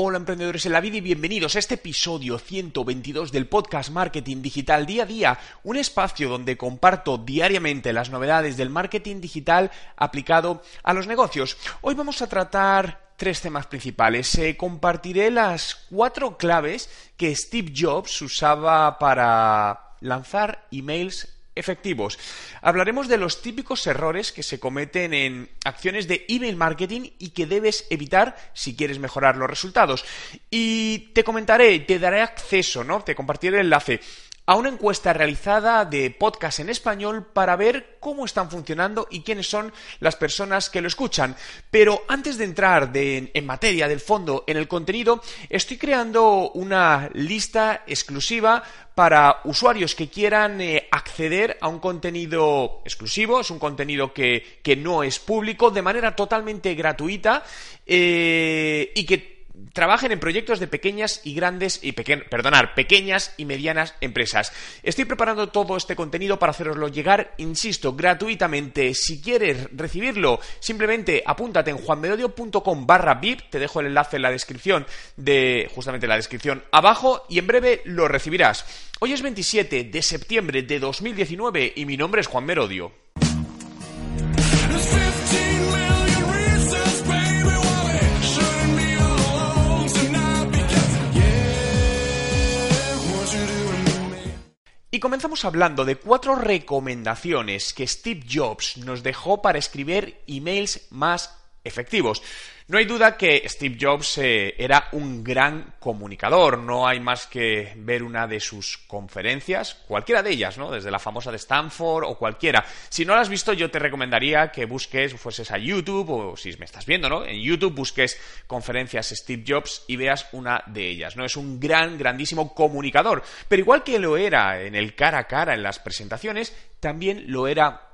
Hola emprendedores en la vida y bienvenidos a este episodio 122 del podcast Marketing Digital Día a Día, un espacio donde comparto diariamente las novedades del marketing digital aplicado a los negocios. Hoy vamos a tratar tres temas principales. Eh, compartiré las cuatro claves que Steve Jobs usaba para lanzar emails efectivos. Hablaremos de los típicos errores que se cometen en acciones de email marketing y que debes evitar si quieres mejorar los resultados. Y te comentaré, te daré acceso, ¿no? Te compartiré el enlace a una encuesta realizada de podcast en español para ver cómo están funcionando y quiénes son las personas que lo escuchan. Pero antes de entrar en materia del fondo en el contenido, estoy creando una lista exclusiva para usuarios que quieran eh, acceder a un contenido exclusivo, es un contenido que, no es público, de manera totalmente gratuita eh, y que trabajen en proyectos de pequeñas y grandes y perdonar, pequeñas y medianas empresas. Estoy preparando todo este contenido para haceroslo llegar, insisto, gratuitamente. Si quieres recibirlo, simplemente apúntate en juanmerodio.com barra VIP, te dejo el enlace en la descripción de justamente la descripción abajo y en breve lo recibirás. Hoy es 27 de septiembre de 2019 y mi nombre es Juan Merodio. Y comenzamos hablando de cuatro recomendaciones que Steve Jobs nos dejó para escribir emails más efectivos. No hay duda que Steve Jobs eh, era un gran comunicador, no hay más que ver una de sus conferencias, cualquiera de ellas, ¿no? Desde la famosa de Stanford o cualquiera. Si no la has visto, yo te recomendaría que busques, fueses a YouTube o si me estás viendo, ¿no? En YouTube busques conferencias Steve Jobs y veas una de ellas, ¿no? Es un gran, grandísimo comunicador, pero igual que lo era en el cara a cara en las presentaciones, también lo era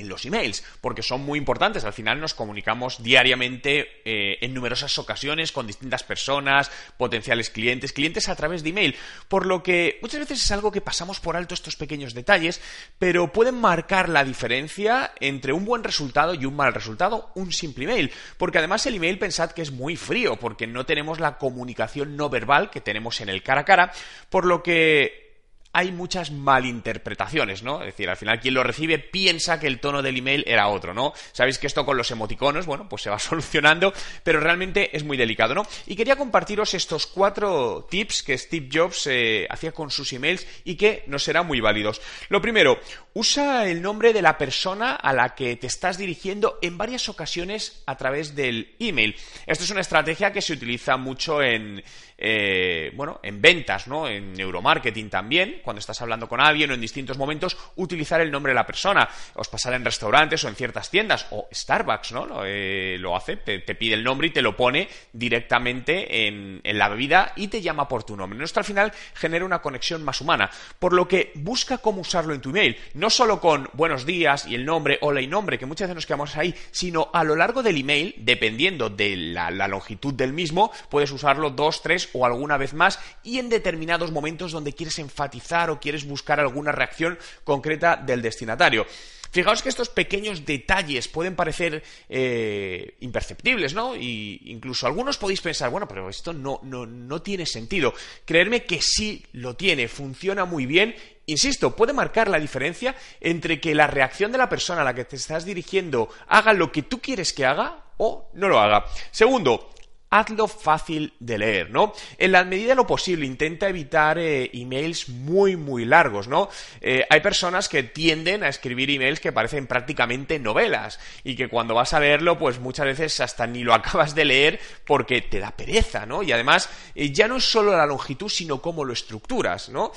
en los emails, porque son muy importantes. Al final nos comunicamos diariamente eh, en numerosas ocasiones con distintas personas, potenciales clientes, clientes a través de email. Por lo que muchas veces es algo que pasamos por alto estos pequeños detalles, pero pueden marcar la diferencia entre un buen resultado y un mal resultado, un simple email. Porque además el email pensad que es muy frío, porque no tenemos la comunicación no verbal que tenemos en el cara a cara, por lo que hay muchas malinterpretaciones, ¿no? Es decir, al final quien lo recibe piensa que el tono del email era otro, ¿no? Sabéis que esto con los emoticonos, bueno, pues se va solucionando, pero realmente es muy delicado, ¿no? Y quería compartiros estos cuatro tips que Steve Jobs eh, hacía con sus emails y que nos serán muy válidos. Lo primero, usa el nombre de la persona a la que te estás dirigiendo en varias ocasiones a través del email. Esto es una estrategia que se utiliza mucho en, eh, bueno, en ventas, ¿no? En neuromarketing también, cuando estás hablando con alguien o en distintos momentos, utilizar el nombre de la persona. Os pasará en restaurantes o en ciertas tiendas, o Starbucks, ¿no? Lo, eh, hace, te, pide el nombre y te lo pone directamente en, en la bebida y te llama por tu nombre. Esto al final genera una conexión más humana, por lo que busca cómo usarlo en tu email, no solo con buenos días y el nombre, hola y nombre, que muchas veces nos quedamos ahí, sino a lo largo del email, dependiendo de la longitud del mismo, puedes usarlo dos, tres o alguna vez más y en determinados momentos donde quieres enfatizar o quieres buscar alguna reacción concreta del destinatario. Fijaos que estos pequeños detalles pueden parecer eh, imperceptibles, ¿no? Y incluso algunos podéis pensar, bueno, pero esto no, no, no tiene sentido. Creerme que sí lo tiene, funciona muy bien. Insisto, puede marcar la diferencia entre que la reacción de la persona a la que te estás dirigiendo haga lo que tú quieres que haga o no lo haga. Segundo, hazlo fácil de leer, ¿no? En la medida de lo posible, intenta evitar eh, emails muy, muy largos, ¿no? Eh, hay personas que tienden a escribir emails que parecen prácticamente novelas y que cuando vas a leerlo, pues muchas veces hasta ni lo acabas de leer porque te da pereza, ¿no? Y además, eh, ya no es solo la longitud, sino cómo lo estructuras, ¿no?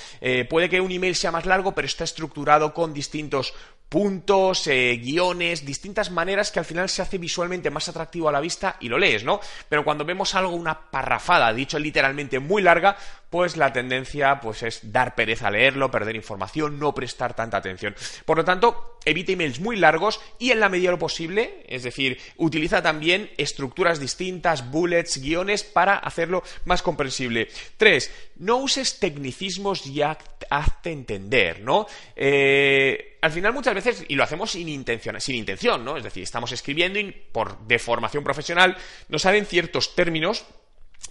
puede que un email sea más largo, pero está estructurado con distintos puntos, eh, guiones, distintas maneras que al final se hace visualmente más atractivo a la vista y lo lees, ¿no? Pero cuando vemos algo, una parrafada, dicho literalmente muy larga, pues la tendencia pues es dar pereza a leerlo, perder información, no prestar tanta atención. Por lo tanto, evita emails muy largos y en la medida de lo posible, es decir, utiliza también estructuras distintas, bullets, guiones para hacerlo más comprensible. Tres, no uses tecnicismos y hazte entender, ¿no? Eh, al final muchas veces, y lo hacemos sin intención, sin intención, ¿no? Es decir, estamos escribiendo y por deformación profesional nos salen ciertos términos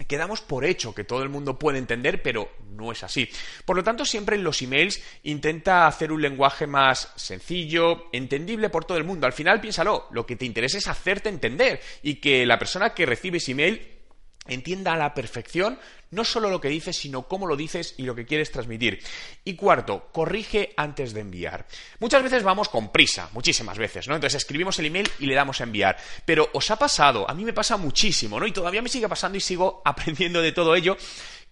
quedamos por hecho que todo el mundo puede entender, pero no es así. Por lo tanto, siempre en los emails intenta hacer un lenguaje más sencillo, entendible por todo el mundo. Al final, piénsalo, lo que te interesa es hacerte entender y que la persona que recibe ese email entienda a la perfección no solo lo que dices, sino cómo lo dices y lo que quieres transmitir. Y cuarto, corrige antes de enviar. Muchas veces vamos con prisa, muchísimas veces, ¿no? Entonces escribimos el email y le damos a enviar. Pero os ha pasado, a mí me pasa muchísimo, ¿no? Y todavía me sigue pasando y sigo aprendiendo de todo ello,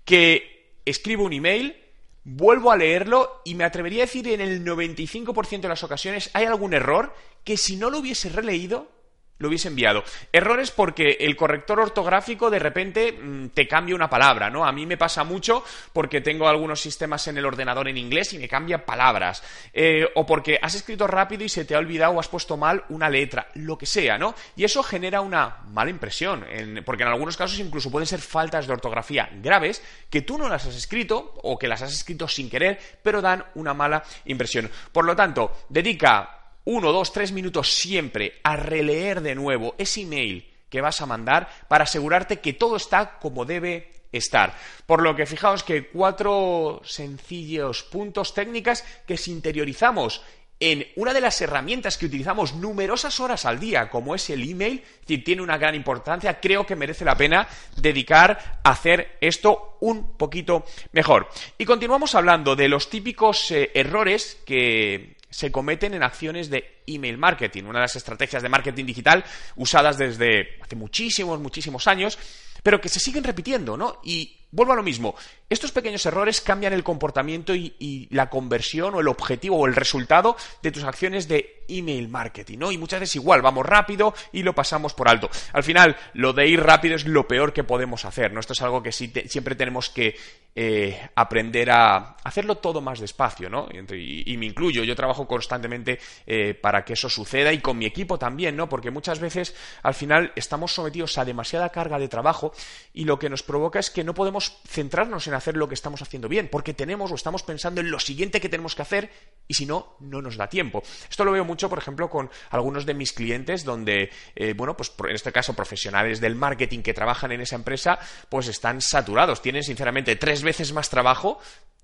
que escribo un email, vuelvo a leerlo y me atrevería a decir en el 95% de las ocasiones hay algún error que si no lo hubiese releído lo hubiese enviado. Errores porque el corrector ortográfico de repente mm, te cambia una palabra, ¿no? A mí me pasa mucho porque tengo algunos sistemas en el ordenador en inglés y me cambia palabras. Eh, o porque has escrito rápido y se te ha olvidado o has puesto mal una letra, lo que sea, ¿no? Y eso genera una mala impresión, porque en algunos casos incluso pueden ser faltas de ortografía graves que tú no las has escrito o que las has escrito sin querer, pero dan una mala impresión. Por lo tanto, dedica uno, dos, tres minutos siempre a releer de nuevo ese email que vas a mandar para asegurarte que todo está como debe estar. Por lo que fijaos que cuatro sencillos puntos técnicas que si interiorizamos en una de las herramientas que utilizamos numerosas horas al día, como es el email, si tiene una gran importancia, creo que merece la pena dedicar a hacer esto un poquito mejor. Y continuamos hablando de los típicos eh, errores que, se cometen en acciones de email marketing, una de las estrategias de marketing digital usadas desde hace muchísimos, muchísimos años, pero que se siguen repitiendo, ¿no? Y vuelvo a lo mismo, estos pequeños errores cambian el comportamiento y, la conversión o el objetivo o el resultado de tus acciones de email marketing, ¿no? Y muchas veces igual, vamos rápido y lo pasamos por alto. Al final, lo de ir rápido es lo peor que podemos hacer, ¿no? Esto es algo que siempre tenemos que eh, aprender a hacerlo todo más despacio, ¿no? Y, me incluyo, yo trabajo constantemente eh, para que eso suceda y con mi equipo también, ¿no? Porque muchas veces al final estamos sometidos a demasiada carga de trabajo y lo que nos provoca es que no podemos centrarnos en hacer lo que estamos haciendo bien, porque tenemos o estamos pensando en lo siguiente que tenemos que hacer y si no, no nos da tiempo. Esto lo veo mucho, por ejemplo, con algunos de mis clientes donde, eh, bueno, pues en este caso profesionales del marketing que trabajan en esa empresa, pues están saturados, tienen sinceramente tres veces más trabajo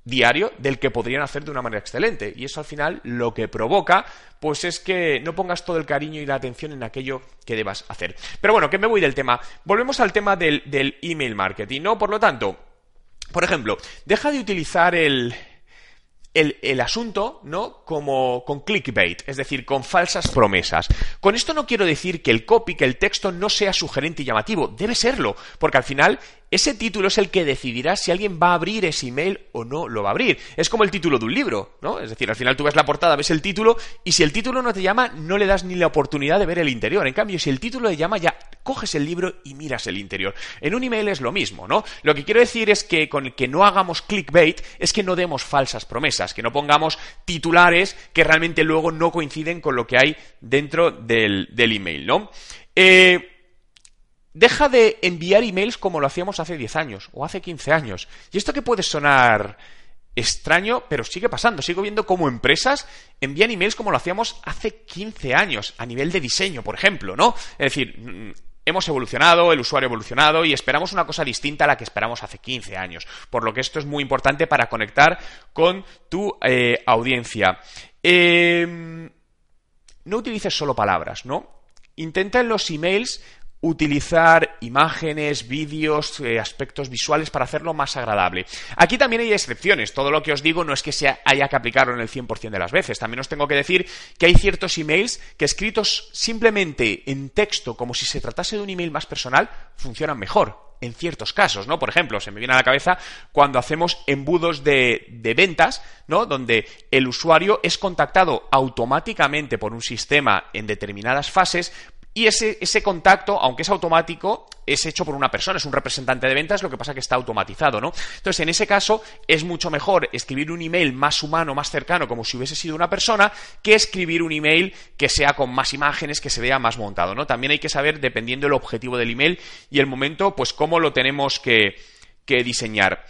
diario del que podrían hacer de una manera excelente. Y eso al final lo que provoca, pues es que no pongas todo el cariño y la atención en aquello que debas hacer. Pero bueno, que me voy del tema. Volvemos al tema del, del email marketing, ¿no? Por lo tanto, por ejemplo, deja de utilizar el, el, asunto, ¿no? Como con clickbait, es decir, con falsas promesas. Con esto no quiero decir que el copy, que el texto no sea sugerente y llamativo, debe serlo, porque al final ese título es el que decidirá si alguien va a abrir ese email o no lo va a abrir. Es como el título de un libro, ¿no? Es decir, al final tú ves la portada, ves el título y si el título no te llama, no le das ni la oportunidad de ver el interior. En cambio, si el título te llama, ya coges el libro y miras el interior. En un email es lo mismo, ¿no? Lo que quiero decir es que con el que no hagamos clickbait es que no demos falsas promesas, que no pongamos titulares que realmente luego no coinciden con lo que hay dentro del, del email, ¿no? Eh, deja de enviar emails como lo hacíamos hace 10 años o hace 15 años. Y esto que puede sonar extraño, pero sigue pasando. Sigo viendo cómo empresas envían emails como lo hacíamos hace 15 años, a nivel de diseño, por ejemplo, ¿no? Es decir, mm, hemos evolucionado, el usuario ha evolucionado y esperamos una cosa distinta a la que esperamos hace 15 años. Por lo que esto es muy importante para conectar con tu eh, audiencia. Em, no utilices solo palabras, ¿no? Intenta en los emails utilizar imágenes, vídeos, eh, aspectos visuales para hacerlo más agradable. Aquí también hay excepciones. Todo lo que os digo no es que se haya que aplicarlo en el 100% de las veces. También os tengo que decir que hay ciertos emails que escritos simplemente en texto, como si se tratase de un email más personal, funcionan mejor en ciertos casos, ¿no? Por ejemplo, se me viene a la cabeza cuando hacemos embudos de, ventas, ¿no? Donde el usuario es contactado automáticamente por un sistema en determinadas fases y ese, ese contacto, aunque es automático, es hecho por una persona, es un representante de ventas, lo que pasa que está automatizado, ¿no? Entonces, en ese caso, es mucho mejor escribir un email más humano, más cercano, como si hubiese sido una persona, que escribir un email que sea con más imágenes, que se vea más montado, ¿no? También hay que saber, dependiendo del objetivo del email y el momento, pues cómo lo tenemos que, que diseñar.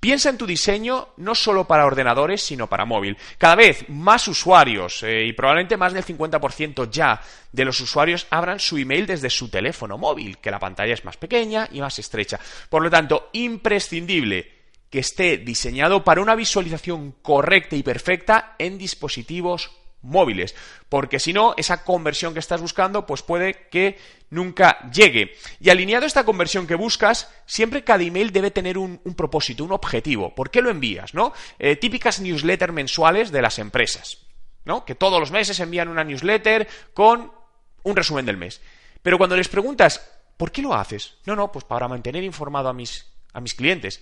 Piensa en tu diseño no solo para ordenadores, sino para móvil. Cada vez más usuarios, eh, y probablemente más del 50% ya de los usuarios, abran su email desde su teléfono móvil, que la pantalla es más pequeña y más estrecha. Por lo tanto, imprescindible que esté diseñado para una visualización correcta y perfecta en dispositivos móviles, porque si no, esa conversión que estás buscando, pues puede que nunca llegue. Y alineado a esta conversión que buscas, siempre cada email debe tener un, propósito, un objetivo. ¿Por qué lo envías? ¿no? Eh, típicas newsletters mensuales de las empresas, ¿no? Que todos los meses envían una newsletter con un resumen del mes. Pero cuando les preguntas, ¿por qué lo haces? No, no, pues para mantener informado a mis, a mis clientes.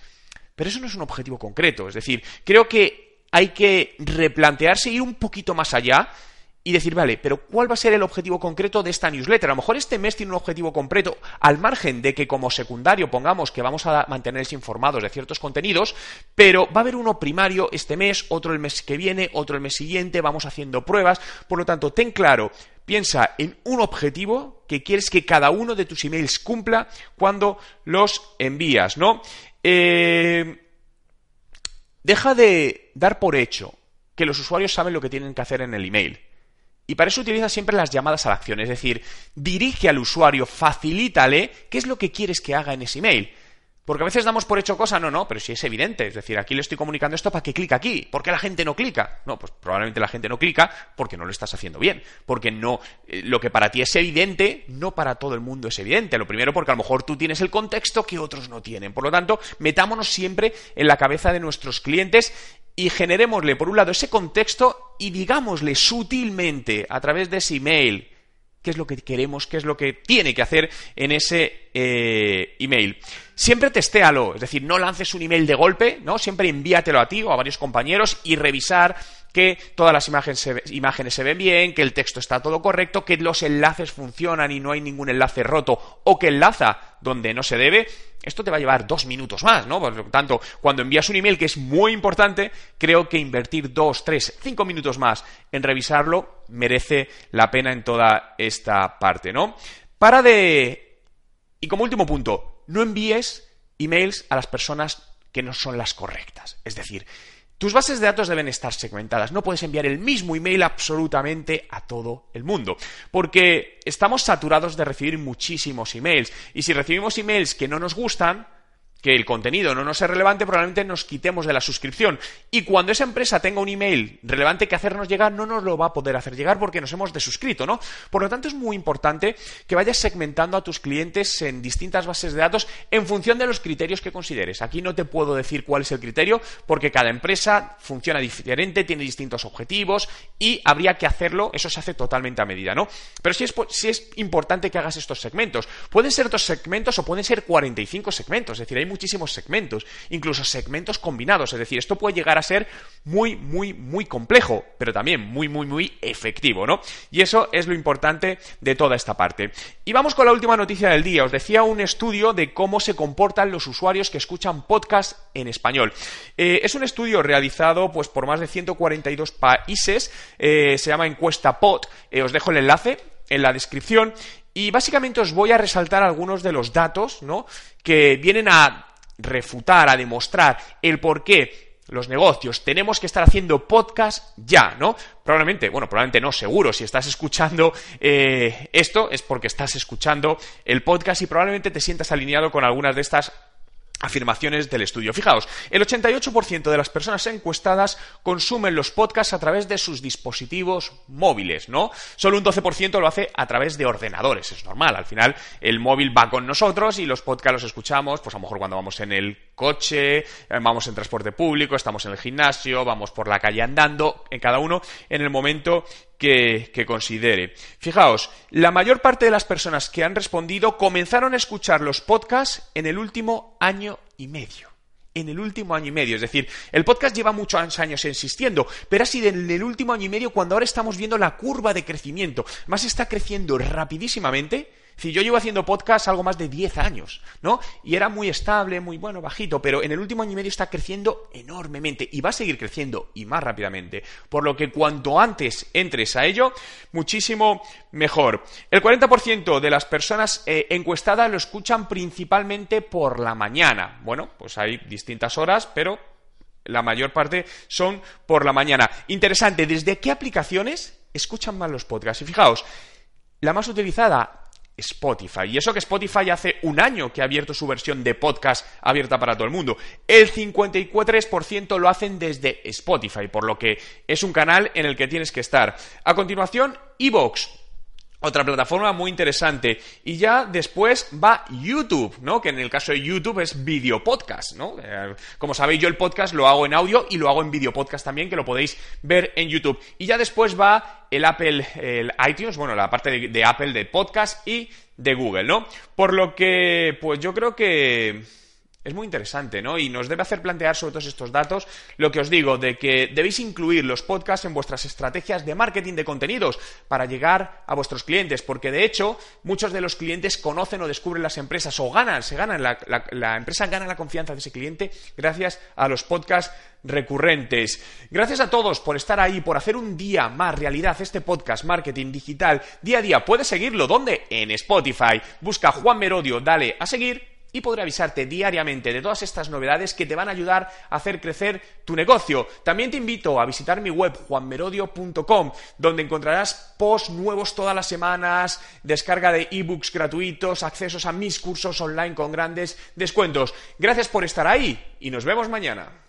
Pero eso no es un objetivo concreto. Es decir, creo que hay que replantearse, ir un poquito más allá y decir, vale, pero ¿cuál va a ser el objetivo concreto de esta newsletter? A lo mejor este mes tiene un objetivo concreto, al margen de que como secundario pongamos que vamos a mantenerse informados de ciertos contenidos, pero va a haber uno primario este mes, otro el mes que viene, otro el mes siguiente, vamos haciendo pruebas, por lo tanto, ten claro, piensa en un objetivo que quieres que cada uno de tus emails cumpla cuando los envías, ¿no? Eh Deja de dar por hecho que los usuarios saben lo que tienen que hacer en el email. Y para eso utiliza siempre las llamadas a la acción, es decir, dirige al usuario, facilítale qué es lo que quieres que haga en ese email. Porque a veces damos por hecho cosas, no, no, pero si es evidente. Es decir, aquí le estoy comunicando esto para que clique aquí. ¿Por qué la gente no clica? No, pues probablemente la gente no clica porque no lo estás haciendo bien. Porque no, eh, lo que para ti es evidente, no para todo el mundo es evidente. Lo primero porque a lo mejor tú tienes el contexto que otros no tienen. Por lo tanto, metámonos siempre en la cabeza de nuestros clientes y generémosle, por un lado, ese contexto y digámosle sutilmente a través de ese email, qué es lo que queremos, qué es lo que tiene que hacer en ese eh, email. Siempre testéalo, es decir, no lances un email de golpe, ¿no? Siempre envíatelo a ti o a varios compañeros y revisar que todas las imágenes imágenes se ven bien, que el texto está todo correcto, que los enlaces funcionan y no hay ningún enlace roto o que enlaza donde no se debe, esto te va a llevar dos minutos más, ¿no? Por lo tanto, cuando envías un email que es muy importante, creo que invertir dos, tres, cinco minutos más en revisarlo merece la pena en toda esta parte, ¿no? Para de... Y como último punto, no envíes emails a las personas que no son las correctas. Es decir, tus bases de datos deben estar segmentadas. No puedes enviar el mismo email absolutamente a todo el mundo. Porque estamos saturados de recibir muchísimos emails. Y si recibimos emails que no nos gustan, que el contenido no nos es relevante, probablemente nos quitemos de la suscripción. Y cuando esa empresa tenga un email relevante que hacernos llegar, no nos lo va a poder hacer llegar porque nos hemos desuscrito, ¿no? Por lo tanto, es muy importante que vayas segmentando a tus clientes en distintas bases de datos en función de los criterios que consideres. Aquí no te puedo decir cuál es el criterio porque cada empresa funciona diferente, tiene distintos objetivos y habría que hacerlo, eso se hace totalmente a medida, ¿no? Pero sí es, sí es importante que hagas estos segmentos. Pueden ser dos segmentos o pueden ser 45 segmentos, es decir, hay muchísimos segmentos, incluso segmentos combinados, es decir, esto puede llegar a ser muy, muy, muy complejo, pero también muy, muy, muy efectivo, ¿no? Y eso es lo importante de toda esta parte. Y vamos con la última noticia del día. Os decía un estudio de cómo se comportan los usuarios que escuchan podcast en español. Eh, es un estudio realizado pues, por más de 142 países, eh, se llama encuesta POT, eh, os dejo el enlace en la descripción y básicamente os voy a resaltar algunos de los datos, ¿no? Que vienen a refutar, a demostrar el por qué los negocios tenemos que estar haciendo podcast ya, ¿no? Probablemente, bueno, probablemente no, seguro, si estás escuchando eh, esto es porque estás escuchando el podcast y probablemente te sientas alineado con algunas de estas afirmaciones del estudio. Fijaos, el 88% de las personas encuestadas consumen los podcasts a través de sus dispositivos móviles, ¿no? Solo un 12% lo hace a través de ordenadores, es normal, al final el móvil va con nosotros y los podcasts los escuchamos, pues a lo mejor cuando vamos en el coche, eh, vamos en transporte público, estamos en el gimnasio, vamos por la calle andando, en cada uno en el momento que, considere. Fijaos, la mayor parte de las personas que han respondido comenzaron a escuchar los podcasts en el último año y medio en el último año y medio. Es decir, el podcast lleva muchos años existiendo, pero ha sido en el último año y medio cuando ahora estamos viendo la curva de crecimiento. Más está creciendo rapidísimamente Si yo llevo haciendo podcast algo más de 10 años, ¿no? Y era muy estable, muy bueno, bajito, pero en el último año y medio está creciendo enormemente y va a seguir creciendo y más rápidamente. Por lo que cuanto antes entres a ello, muchísimo mejor. El 40% de las personas eh, encuestadas lo escuchan principalmente por la mañana. Bueno, pues hay distintas horas, pero la mayor parte son por la mañana. Interesante, ¿desde qué aplicaciones escuchan más los podcasts? Y fijaos, la más utilizada, Spotify. Y eso que Spotify hace un año que ha abierto su versión de podcast abierta para todo el mundo. El 54% lo hacen desde Spotify, por lo que es un canal en el que tienes que estar. A continuación, Evox. Otra plataforma muy interesante. Y ya después va YouTube, ¿no? Que en el caso de YouTube es video podcast, ¿no? Eh, como sabéis, yo el podcast lo hago en audio y lo hago en video podcast también, que lo podéis ver en YouTube. Y ya después va el Apple, el iTunes, bueno, la parte de, de Apple de podcast y de Google, ¿no? Por lo que, pues yo creo que es muy interesante, ¿no? Y nos debe hacer plantear sobre todos estos datos lo que os digo, de que debéis incluir los podcasts en vuestras estrategias de marketing de contenidos para llegar a vuestros clientes, porque de hecho muchos de los clientes conocen o descubren las empresas o ganan, se ganan, la, empresa gana la confianza de ese cliente gracias a los podcasts recurrentes. Gracias a todos por estar ahí, por hacer un día más realidad este podcast Marketing Digital día a día. Puedes seguirlo, ¿dónde? En Spotify. Busca Juan Merodio, dale a seguir y podré avisarte diariamente de todas estas novedades que te van a ayudar a hacer crecer tu negocio. También te invito a visitar mi web juanmerodio.com, donde encontrarás posts nuevos todas las semanas, descarga de ebooks gratuitos, accesos a mis cursos online con grandes descuentos. Gracias por estar ahí y nos vemos mañana.